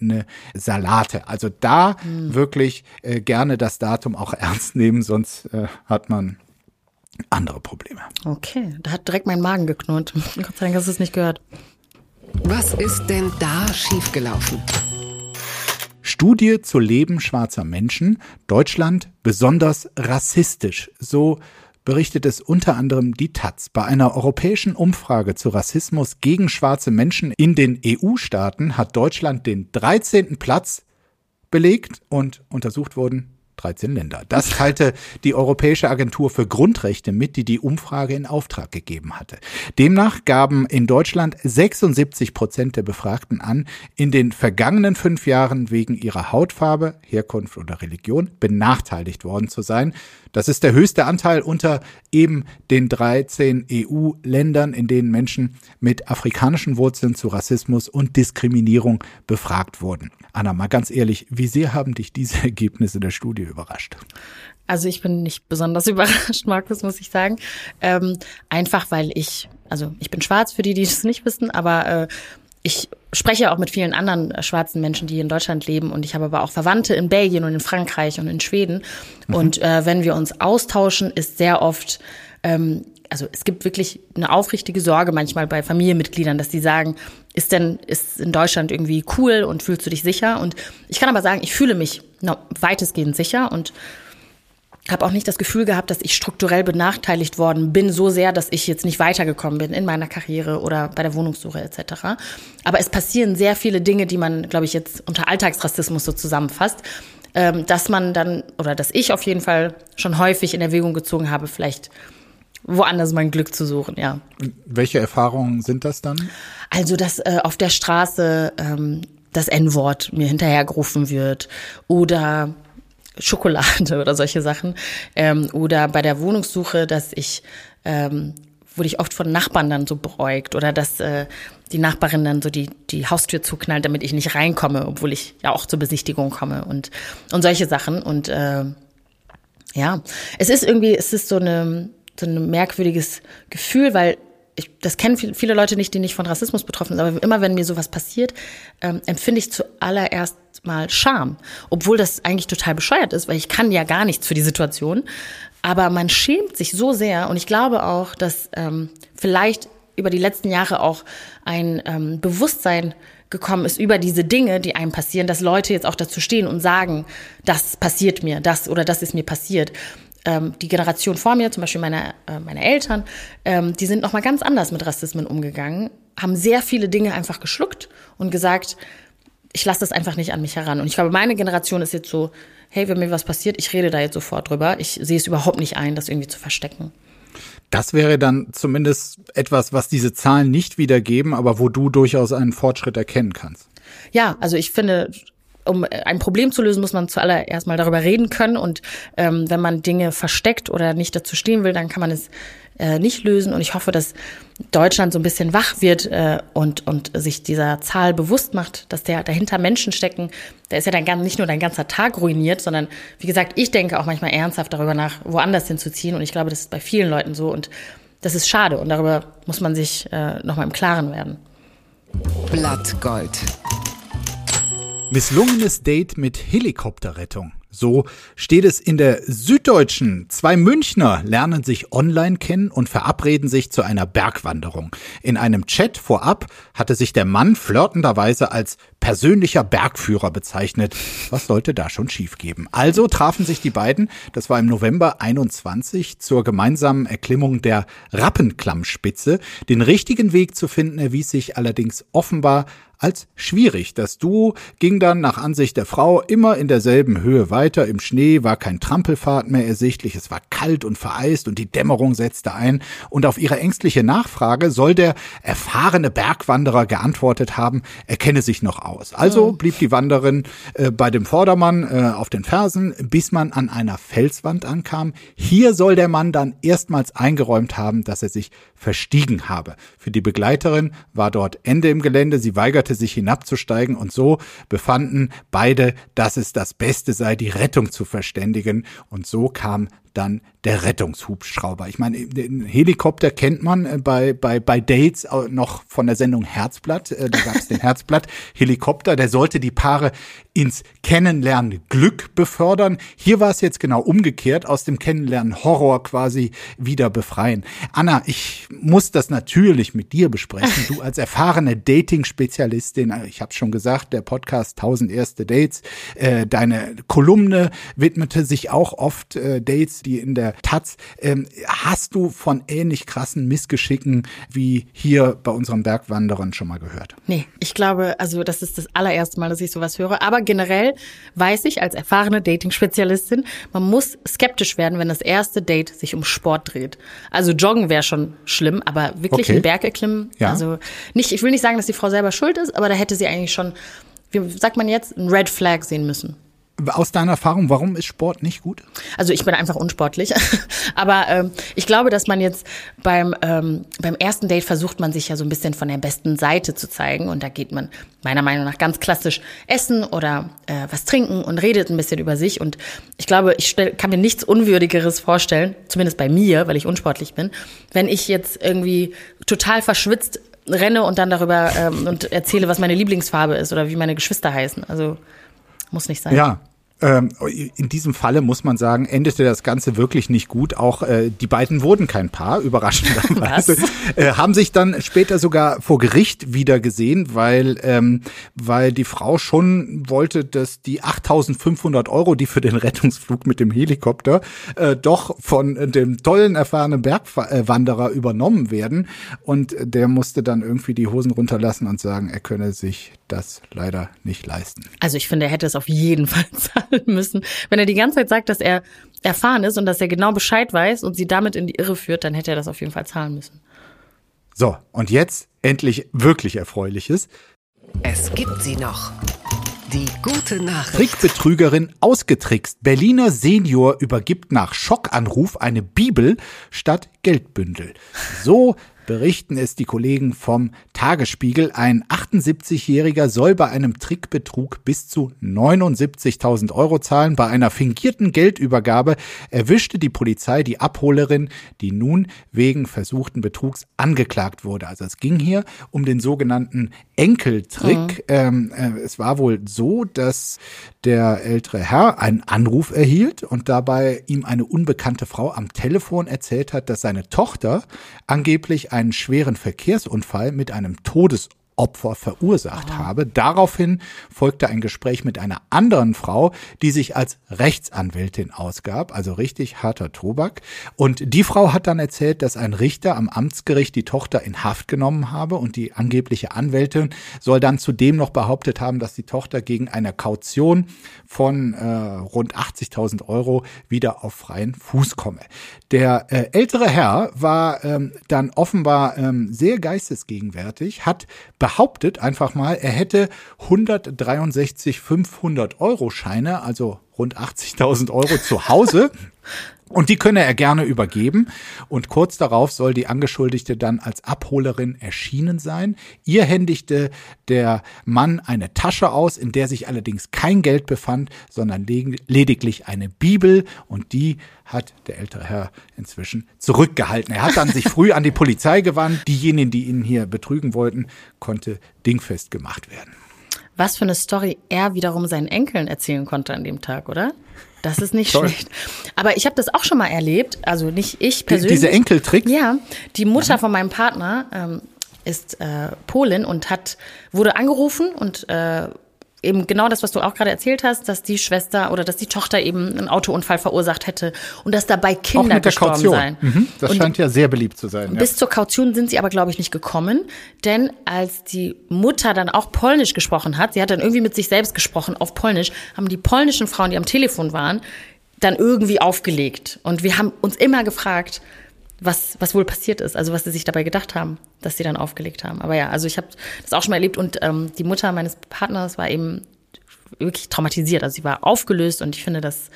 [SPEAKER 1] Salate. Also da wirklich äh, gerne das Datum auch ernst nehmen, sonst äh, hat man andere Probleme.
[SPEAKER 3] Okay, da hat direkt mein Magen geknurrt. Gott sei Dank hast du es nicht gehört.
[SPEAKER 4] Was ist denn da schiefgelaufen?
[SPEAKER 1] Studie zu Leben schwarzer Menschen, Deutschland besonders rassistisch. So berichtet es unter anderem die Taz. Bei einer europäischen Umfrage zu Rassismus gegen schwarze Menschen in den EU-Staaten hat Deutschland den 13. Platz belegt und untersucht wurden 13 Länder. Das teilte die Europäische Agentur für Grundrechte mit, die die Umfrage in Auftrag gegeben hatte. Demnach gaben in Deutschland 76 Prozent der Befragten an, in den vergangenen fünf Jahren wegen ihrer Hautfarbe, Herkunft oder Religion benachteiligt worden zu sein. Das ist der höchste Anteil unter eben den 13 EU-Ländern, in denen Menschen mit afrikanischen Wurzeln zu Rassismus und Diskriminierung befragt wurden. Anna, mal ganz ehrlich, wie sehr haben dich diese Ergebnisse der Studie überrascht?
[SPEAKER 3] Also ich bin nicht besonders überrascht, Markus, muss ich sagen. Ähm, einfach weil ich, also ich bin schwarz für die, die es nicht wissen, aber äh, ich spreche auch mit vielen anderen äh, schwarzen Menschen, die in Deutschland leben und ich habe aber auch Verwandte in Belgien und in Frankreich und in Schweden. Und äh, wenn wir uns austauschen, ist sehr oft ähm, also es gibt wirklich eine aufrichtige Sorge manchmal bei Familienmitgliedern, dass die sagen, ist denn, ist in Deutschland irgendwie cool und fühlst du dich sicher? Und ich kann aber sagen, ich fühle mich no, weitestgehend sicher und habe auch nicht das Gefühl gehabt, dass ich strukturell benachteiligt worden bin, so sehr, dass ich jetzt nicht weitergekommen bin in meiner Karriere oder bei der Wohnungssuche etc. Aber es passieren sehr viele Dinge, die man, glaube ich, jetzt unter Alltagsrassismus so zusammenfasst, ähm, dass man dann, oder dass ich auf jeden Fall schon häufig in Erwägung gezogen habe, vielleicht woanders mein Glück zu suchen, ja.
[SPEAKER 1] Welche Erfahrungen sind das dann?
[SPEAKER 3] Also, dass äh, auf der Straße ähm, das N-Wort mir hinterhergerufen wird oder Schokolade oder solche Sachen. Ähm, oder bei der Wohnungssuche, dass ich, ähm, wurde ich oft von Nachbarn dann so beäugt oder dass äh, die Nachbarin dann so die, die Haustür zuknallt, damit ich nicht reinkomme, obwohl ich ja auch zur Besichtigung komme und, und solche Sachen. Und äh, ja, es ist irgendwie, es ist so eine so ein merkwürdiges Gefühl, weil ich, das kennen viele, Leute nicht, die nicht von Rassismus betroffen sind, aber immer wenn mir sowas passiert, ähm, empfinde ich zuallererst mal Scham, obwohl das eigentlich total bescheuert ist, weil ich kann ja gar nichts für die Situation, aber man schämt sich so sehr und ich glaube auch, dass ähm, vielleicht über die letzten Jahre auch ein ähm, Bewusstsein gekommen ist über diese Dinge, die einem passieren, dass Leute jetzt auch dazu stehen und sagen, das passiert mir, das oder das ist mir passiert ähm, die Generation vor mir, zum Beispiel meine, äh, meine Eltern, ähm, die sind nochmal ganz anders mit Rassismen umgegangen, haben sehr viele Dinge einfach geschluckt und gesagt, ich lasse das einfach nicht an mich heran. Und ich glaube, meine Generation ist jetzt so, hey, wenn mir was passiert, ich rede da jetzt sofort drüber. Ich sehe es überhaupt nicht ein, das irgendwie zu verstecken.
[SPEAKER 1] Das wäre dann zumindest etwas, was diese Zahlen nicht wiedergeben, aber wo du durchaus einen Fortschritt erkennen kannst.
[SPEAKER 3] Ja, also ich finde, um ein Problem zu lösen, muss man zuallererst mal darüber reden können. Und ähm, wenn man Dinge versteckt oder nicht dazu stehen will, dann kann man es äh, nicht lösen. Und ich hoffe, dass Deutschland so ein bisschen wach wird äh, und, und sich dieser Zahl bewusst macht, dass der dahinter Menschen stecken. Da ist ja dann nicht nur dein ganzer Tag ruiniert, sondern wie gesagt, ich denke auch manchmal ernsthaft darüber nach, woanders hinzuziehen. Und ich glaube, das ist bei vielen Leuten so. Und das ist schade. Und darüber muss man sich äh, nochmal im Klaren werden.
[SPEAKER 4] Blattgold.
[SPEAKER 1] Misslungenes Date mit Helikopterrettung. So steht es in der Süddeutschen. Zwei Münchner lernen sich online kennen und verabreden sich zu einer Bergwanderung. In einem Chat vorab hatte sich der Mann flirtenderweise als persönlicher Bergführer bezeichnet. Was sollte da schon schiefgeben? Also trafen sich die beiden, das war im November 21, zur gemeinsamen Erklimmung der Rappenklammspitze. Den richtigen Weg zu finden erwies sich allerdings offenbar als schwierig. Das Duo ging dann nach Ansicht der Frau immer in derselben Höhe weiter. Im Schnee war kein Trampelpfad mehr ersichtlich. Es war kalt und vereist und die Dämmerung setzte ein. Und auf ihre ängstliche Nachfrage soll der erfahrene Bergwanderer geantwortet haben, er kenne sich noch aus. Also mhm. blieb die Wanderin äh, bei dem Vordermann äh, auf den Fersen, bis man an einer Felswand ankam. Hier soll der Mann dann erstmals eingeräumt haben, dass er sich verstiegen habe. Für die Begleiterin war dort Ende im Gelände. Sie weigerte weigerte sich hinabzusteigen und so befanden beide, dass es das Beste sei, die Rettung zu verständigen. Und so kam dann der Rettungshubschrauber. Ich meine, den Helikopter kennt man äh, bei, bei, bei Dates noch von der Sendung Herzblatt. Äh, da gab es den Herzblatt Helikopter, der sollte die Paare ins Kennenlernen Glück befördern. Hier war es jetzt genau umgekehrt, aus dem Kennenlernen Horror quasi wieder befreien. Anna, ich muss das natürlich mit dir besprechen. Du als erfahrene Dating-Spezialistin, äh, ich habe schon gesagt, der Podcast 1000 erste Dates, äh, deine Kolumne widmete sich auch oft äh, Dates, die in der Taz. Ähm, hast du von ähnlich krassen Missgeschicken wie hier bei unseren Bergwanderern schon mal gehört?
[SPEAKER 3] Nee, ich glaube, also das ist das allererste Mal, dass ich sowas höre. Aber generell weiß ich als erfahrene Dating-Spezialistin, man muss skeptisch werden, wenn das erste Date sich um Sport dreht. Also Joggen wäre schon schlimm, aber wirklich okay. einen Berg erklimmen, ja. also nicht, ich will nicht sagen, dass die Frau selber schuld ist, aber da hätte sie eigentlich schon, wie sagt man jetzt, ein Red Flag sehen müssen.
[SPEAKER 1] Aus deiner Erfahrung, warum ist Sport nicht gut?
[SPEAKER 3] Also ich bin einfach unsportlich. Aber ähm, ich glaube, dass man jetzt beim, ähm, beim ersten Date versucht man sich ja so ein bisschen von der besten Seite zu zeigen. Und da geht man meiner Meinung nach ganz klassisch essen oder äh, was trinken und redet ein bisschen über sich. Und ich glaube, ich stell, kann mir nichts Unwürdigeres vorstellen, zumindest bei mir, weil ich unsportlich bin, wenn ich jetzt irgendwie total verschwitzt renne und dann darüber ähm, und erzähle, was meine Lieblingsfarbe ist oder wie meine Geschwister heißen. Also muss nicht sein.
[SPEAKER 1] Ja, ähm, in diesem Falle muss man sagen, endete das Ganze wirklich nicht gut. Auch äh, die beiden wurden kein Paar, überraschenderweise. äh, haben sich dann später sogar vor Gericht wieder gesehen, weil, ähm, weil die Frau schon wollte, dass die 8500 Euro, die für den Rettungsflug mit dem Helikopter äh, doch von dem tollen, erfahrenen Bergwanderer übernommen werden. Und der musste dann irgendwie die Hosen runterlassen und sagen, er könne sich das leider nicht leisten.
[SPEAKER 3] Also ich finde, er hätte es auf jeden Fall zahlen müssen. Wenn er die ganze Zeit sagt, dass er erfahren ist und dass er genau Bescheid weiß und sie damit in die Irre führt, dann hätte er das auf jeden Fall zahlen müssen.
[SPEAKER 1] So, und jetzt endlich wirklich Erfreuliches.
[SPEAKER 4] Es gibt sie noch. Die gute Nachricht.
[SPEAKER 1] Trickbetrügerin ausgetrickst. Berliner Senior übergibt nach Schockanruf eine Bibel statt Geldbündel. So berichten es die Kollegen vom Tagesspiegel. Ein 78-Jähriger soll bei einem Trickbetrug bis zu 79.000 Euro zahlen. Bei einer fingierten Geldübergabe erwischte die Polizei die Abholerin, die nun wegen versuchten Betrugs angeklagt wurde. Also es ging hier um den sogenannten Enkeltrick. Mhm. Ähm, äh, es war wohl so, dass der ältere Herr einen Anruf erhielt und dabei ihm eine unbekannte Frau am Telefon erzählt hat, dass seine Tochter angeblich einen schweren Verkehrsunfall mit einem Todesopfer Opfer verursacht oh. habe. Daraufhin folgte ein Gespräch mit einer anderen Frau, die sich als Rechtsanwältin ausgab, also richtig harter Tobak. Und die Frau hat dann erzählt, dass ein Richter am Amtsgericht die Tochter in Haft genommen habe und die angebliche Anwältin soll dann zudem noch behauptet haben, dass die Tochter gegen eine Kaution von äh, rund 80.000 Euro wieder auf freien Fuß komme. Der äh, ältere Herr war ähm, dann offenbar ähm, sehr geistesgegenwärtig, hat behauptet einfach mal, er hätte 163 500-Euro-Scheine, also rund 80.000 Euro zu Hause. Und die könne er gerne übergeben. Und kurz darauf soll die Angeschuldigte dann als Abholerin erschienen sein. Ihr händigte der Mann eine Tasche aus, in der sich allerdings kein Geld befand, sondern lediglich eine Bibel. Und die hat der ältere Herr inzwischen zurückgehalten. Er hat dann sich früh an die Polizei gewandt. Diejenigen, die ihn hier betrügen wollten, konnte dingfest gemacht werden.
[SPEAKER 3] Was für eine Story er wiederum seinen Enkeln erzählen konnte an dem Tag, oder? Das ist nicht Toll. schlecht. Aber ich habe das auch schon mal erlebt, also nicht ich persönlich.
[SPEAKER 1] Diese Enkeltricks?
[SPEAKER 3] Ja, die Mutter von meinem Partner ähm, ist äh, Polin und hat wurde angerufen und äh, eben genau das, was du auch gerade erzählt hast, dass die Schwester oder dass die Tochter eben einen Autounfall verursacht hätte und dass dabei Kinder auch mit gestorben der Kaution. seien.
[SPEAKER 1] Mhm. Das und scheint ja sehr beliebt zu sein.
[SPEAKER 3] Bis ja. zur Kaution sind sie aber, glaube ich, nicht gekommen, denn als die Mutter dann auch Polnisch gesprochen hat, sie hat dann irgendwie mit sich selbst gesprochen auf Polnisch, haben die polnischen Frauen, die am Telefon waren, dann irgendwie aufgelegt. Und wir haben uns immer gefragt, was, was wohl passiert ist, also was sie sich dabei gedacht haben, dass sie dann aufgelegt haben. Aber ja, also ich habe das auch schon mal erlebt und ähm, die Mutter meines Partners war eben wirklich traumatisiert. Also sie war aufgelöst und ich finde das,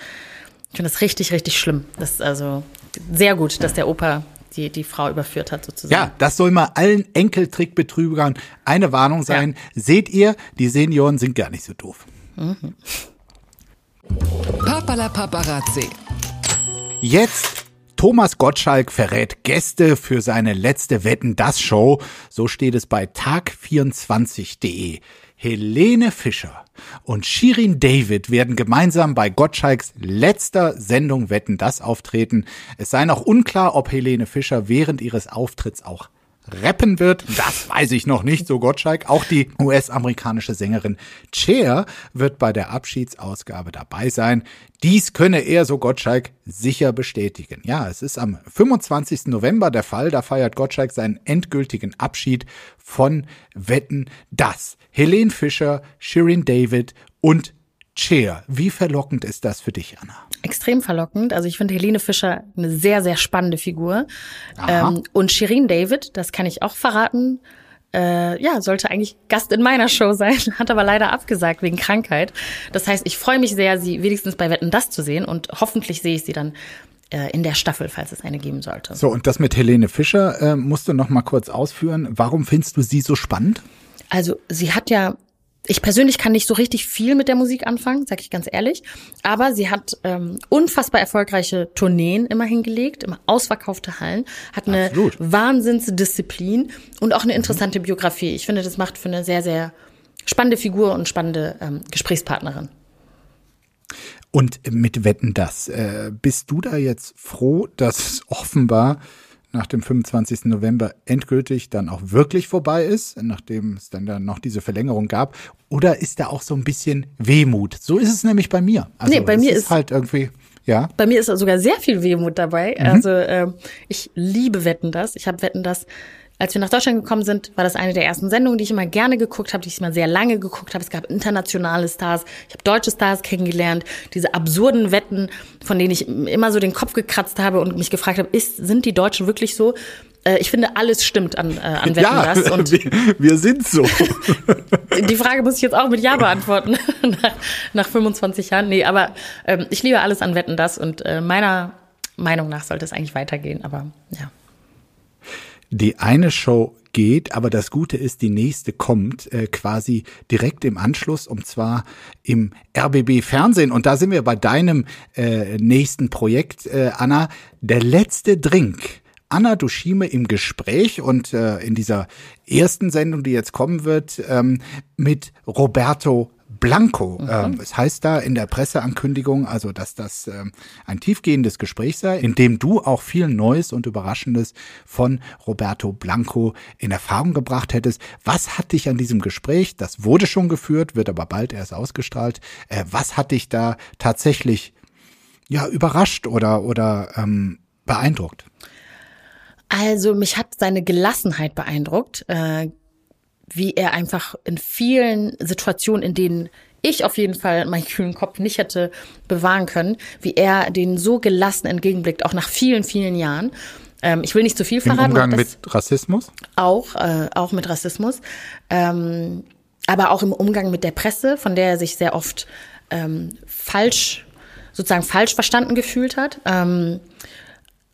[SPEAKER 3] ich finde das richtig, richtig schlimm. Das ist also sehr gut, dass der Opa die, die Frau überführt hat, sozusagen.
[SPEAKER 1] Ja, das soll mal allen Enkeltrickbetrügern eine Warnung sein. Ja. Seht ihr, die Senioren sind gar nicht so doof. Mhm.
[SPEAKER 4] Papala Paparazzi.
[SPEAKER 1] Jetzt Thomas Gottschalk verrät Gäste für seine letzte Wetten das Show. So steht es bei tag24.de. Helene Fischer und Shirin David werden gemeinsam bei Gottschalks letzter Sendung Wetten das auftreten. Es sei noch unklar, ob Helene Fischer während ihres Auftritts auch rappen wird. Das weiß ich noch nicht, so Gottschalk. Auch die US-amerikanische Sängerin Cher wird bei der Abschiedsausgabe dabei sein. Dies könne er, so Gottschalk, sicher bestätigen. Ja, es ist am 25. November der Fall. Da feiert Gottschalk seinen endgültigen Abschied von Wetten das. Helene Fischer, Shirin David und Cher. Wie verlockend ist das für dich, Anna?
[SPEAKER 3] extrem verlockend. Also ich finde Helene Fischer eine sehr, sehr spannende Figur. Ähm, und Shirin David, das kann ich auch verraten, äh, ja, sollte eigentlich Gast in meiner Show sein, hat aber leider abgesagt wegen Krankheit. Das heißt, ich freue mich sehr, sie wenigstens bei Wetten das zu sehen und hoffentlich sehe ich sie dann äh, in der Staffel, falls es eine geben sollte.
[SPEAKER 1] So, und das mit Helene Fischer äh, musst du noch mal kurz ausführen. Warum findest du sie so spannend?
[SPEAKER 3] Also, sie hat ja ich persönlich kann nicht so richtig viel mit der Musik anfangen, sag ich ganz ehrlich. Aber sie hat ähm, unfassbar erfolgreiche Tourneen immer hingelegt, immer ausverkaufte Hallen, hat eine Absolut. Wahnsinnsdisziplin und auch eine mhm. interessante mhm. Biografie. Ich finde, das macht für eine sehr, sehr spannende Figur und spannende ähm, Gesprächspartnerin.
[SPEAKER 1] Und mit Wetten das, äh, bist du da jetzt froh, dass offenbar nach dem 25. November endgültig dann auch wirklich vorbei ist, nachdem es dann, dann noch diese Verlängerung gab? Oder ist da auch so ein bisschen Wehmut? So ist es nämlich bei mir.
[SPEAKER 3] Also nee, bei mir
[SPEAKER 1] ist, halt irgendwie ja.
[SPEAKER 3] Bei mir ist sogar sehr viel Wehmut dabei. Mhm. Also äh, ich liebe Wetten das. Ich habe Wetten das als wir nach Deutschland gekommen sind, war das eine der ersten Sendungen, die ich immer gerne geguckt habe, die ich immer sehr lange geguckt habe. Es gab internationale Stars, ich habe deutsche Stars kennengelernt, diese absurden Wetten, von denen ich immer so den Kopf gekratzt habe und mich gefragt habe, ist, sind die Deutschen wirklich so? Äh, ich finde, alles stimmt an, äh, an Wetten
[SPEAKER 1] ja, das. Und wir, wir sind so.
[SPEAKER 3] die Frage muss ich jetzt auch mit Ja beantworten, nach, nach 25 Jahren. Nee, aber ähm, ich liebe alles an Wetten das und äh, meiner Meinung nach sollte es eigentlich weitergehen, aber ja.
[SPEAKER 1] Die eine Show geht, aber das Gute ist, die nächste kommt äh, quasi direkt im Anschluss und zwar im RBB Fernsehen. Und da sind wir bei deinem äh, nächsten Projekt, äh, Anna, der letzte Drink. Anna Dushime im Gespräch und äh, in dieser ersten Sendung, die jetzt kommen wird, ähm, mit Roberto Blanco. Mhm. Ähm, es heißt da in der Presseankündigung, also dass das ähm, ein tiefgehendes Gespräch sei, in dem du auch viel Neues und Überraschendes von Roberto Blanco in Erfahrung gebracht hättest. Was hat dich an diesem Gespräch, das wurde schon geführt, wird aber bald erst ausgestrahlt, äh, was hat dich da tatsächlich ja überrascht oder oder ähm, beeindruckt?
[SPEAKER 3] Also mich hat seine Gelassenheit beeindruckt. Äh wie er einfach in vielen Situationen, in denen ich auf jeden Fall meinen kühlen Kopf nicht hätte bewahren können, wie er den so gelassen entgegenblickt, auch nach vielen, vielen Jahren. Ähm, ich will nicht zu viel
[SPEAKER 1] Im
[SPEAKER 3] verraten.
[SPEAKER 1] Umgang
[SPEAKER 3] das
[SPEAKER 1] mit Rassismus?
[SPEAKER 3] Auch, äh, auch mit Rassismus. Ähm, aber auch im Umgang mit der Presse, von der er sich sehr oft ähm, falsch, sozusagen falsch verstanden gefühlt hat. Ähm,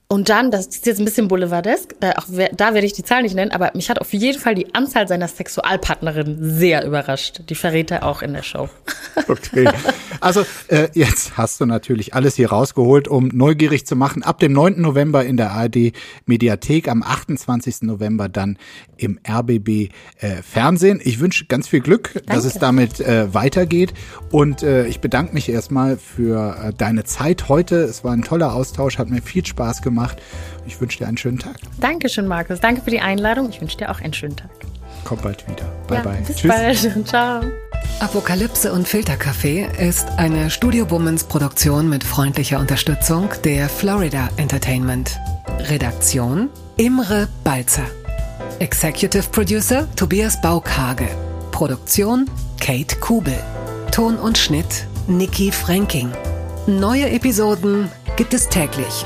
[SPEAKER 3] und dann, das ist jetzt ein bisschen boulevardesk, da, auch, da werde ich die Zahl nicht nennen, aber mich hat auf jeden Fall die Anzahl seiner Sexualpartnerinnen sehr überrascht. Die verrät er auch in der Show.
[SPEAKER 1] Okay. Also äh, jetzt hast du natürlich alles hier rausgeholt, um neugierig zu machen. Ab dem 9. November in der ARD Mediathek, am 28. November dann im RBB äh, Fernsehen. Ich wünsche ganz viel Glück, Danke. dass es damit äh, weitergeht. Und äh, ich bedanke mich erstmal für äh, deine Zeit heute. Es war ein toller Austausch, hat mir viel Spaß gemacht gemacht. Ich wünsche dir einen schönen Tag.
[SPEAKER 3] Dankeschön, Markus. Danke für die Einladung. Ich wünsche dir auch einen schönen Tag.
[SPEAKER 1] Komm bald wieder. Bye,
[SPEAKER 3] ja,
[SPEAKER 1] bye.
[SPEAKER 3] Bis Tschüss. bald. Ciao.
[SPEAKER 4] Apokalypse und Filterkaffee ist eine Studio Womans Produktion mit freundlicher Unterstützung der Florida Entertainment. Redaktion Imre Balzer. Executive Producer Tobias Baukhage. Produktion Kate Kubel. Ton und Schnitt Nikki Franking. Neue Episoden gibt es täglich